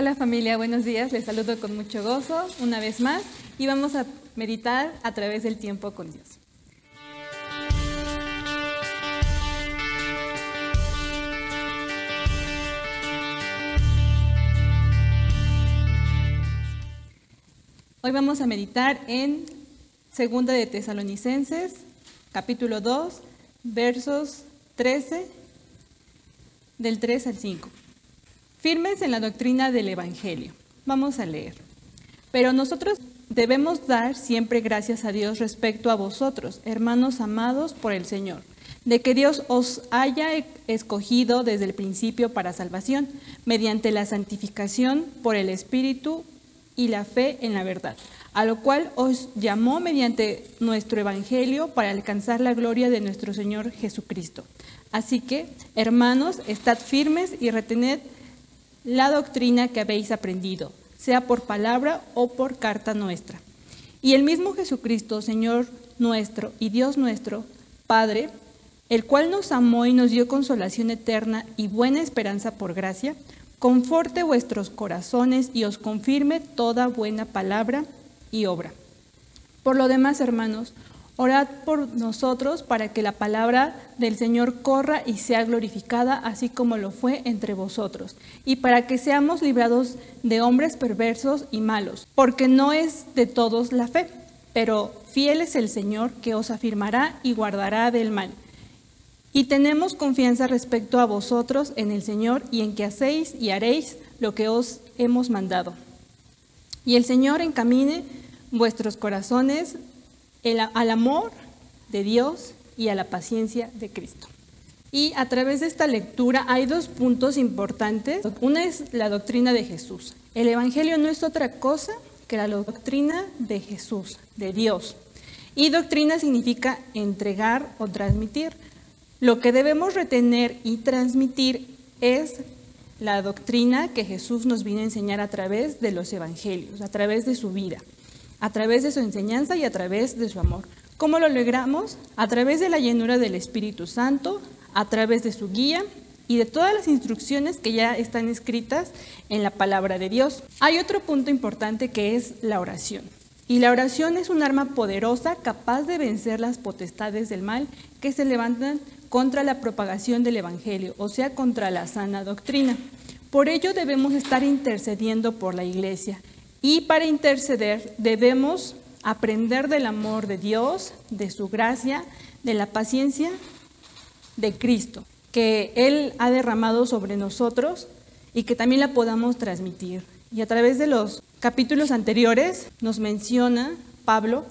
Hola familia, buenos días. Les saludo con mucho gozo una vez más y vamos a meditar a través del tiempo con Dios. Hoy vamos a meditar en Segunda de Tesalonicenses, capítulo 2, versos 13, del 3 al 5. Firmes en la doctrina del Evangelio. Vamos a leer. Pero nosotros debemos dar siempre gracias a Dios respecto a vosotros, hermanos amados por el Señor, de que Dios os haya escogido desde el principio para salvación, mediante la santificación por el Espíritu y la fe en la verdad, a lo cual os llamó mediante nuestro Evangelio para alcanzar la gloria de nuestro Señor Jesucristo. Así que, hermanos, estad firmes y retened la doctrina que habéis aprendido, sea por palabra o por carta nuestra. Y el mismo Jesucristo, Señor nuestro y Dios nuestro, Padre, el cual nos amó y nos dio consolación eterna y buena esperanza por gracia, conforte vuestros corazones y os confirme toda buena palabra y obra. Por lo demás, hermanos, Orad por nosotros para que la palabra del Señor corra y sea glorificada, así como lo fue entre vosotros, y para que seamos librados de hombres perversos y malos, porque no es de todos la fe, pero fiel es el Señor que os afirmará y guardará del mal. Y tenemos confianza respecto a vosotros en el Señor y en que hacéis y haréis lo que os hemos mandado. Y el Señor encamine vuestros corazones al amor de Dios y a la paciencia de Cristo. Y a través de esta lectura hay dos puntos importantes. Una es la doctrina de Jesús. El Evangelio no es otra cosa que la doctrina de Jesús, de Dios. Y doctrina significa entregar o transmitir. Lo que debemos retener y transmitir es la doctrina que Jesús nos viene a enseñar a través de los evangelios, a través de su vida a través de su enseñanza y a través de su amor. ¿Cómo lo logramos? A través de la llenura del Espíritu Santo, a través de su guía y de todas las instrucciones que ya están escritas en la palabra de Dios. Hay otro punto importante que es la oración. Y la oración es un arma poderosa capaz de vencer las potestades del mal que se levantan contra la propagación del Evangelio, o sea, contra la sana doctrina. Por ello debemos estar intercediendo por la iglesia y para interceder debemos aprender del amor de Dios, de su gracia, de la paciencia de Cristo, que Él ha derramado sobre nosotros y que también la podamos transmitir. Y a través de los capítulos anteriores nos menciona Pablo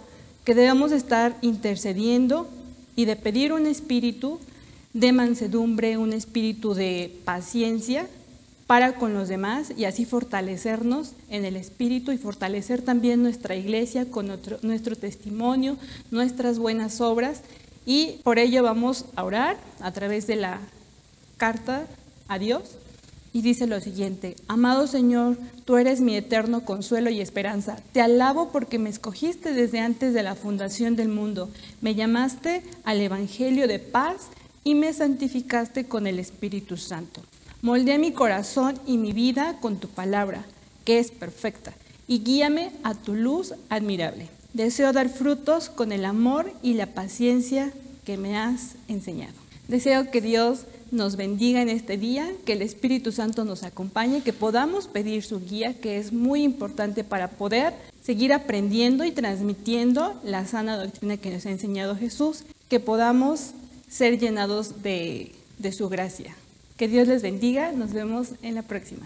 que debemos estar intercediendo y de pedir un espíritu de mansedumbre, un espíritu de paciencia para con los demás y así fortalecernos en el espíritu y fortalecer también nuestra iglesia con nuestro, testimonio, nuestras buenas obras. Y por ello vamos a orar a través de la carta a Dios. Y dice lo siguiente, amado Señor, tú eres mi eterno consuelo y esperanza. Te alabo porque me escogiste desde antes de la fundación del mundo. Me llamaste al Evangelio de paz y me santificaste con el Espíritu Santo. Moldea mi corazón y mi vida con tu palabra, que es perfecta, y guíame a tu luz admirable. Deseo dar frutos con el amor y la paciencia que me has enseñado. Deseo que Dios nos bendiga en este día, que el Espíritu Santo nos acompañe, que podamos pedir su guía, que es muy importante para poder seguir aprendiendo y transmitiendo la sana doctrina que nos ha enseñado Jesús, que podamos ser llenados de, de su gracia. Que Dios les bendiga. Nos vemos en la próxima.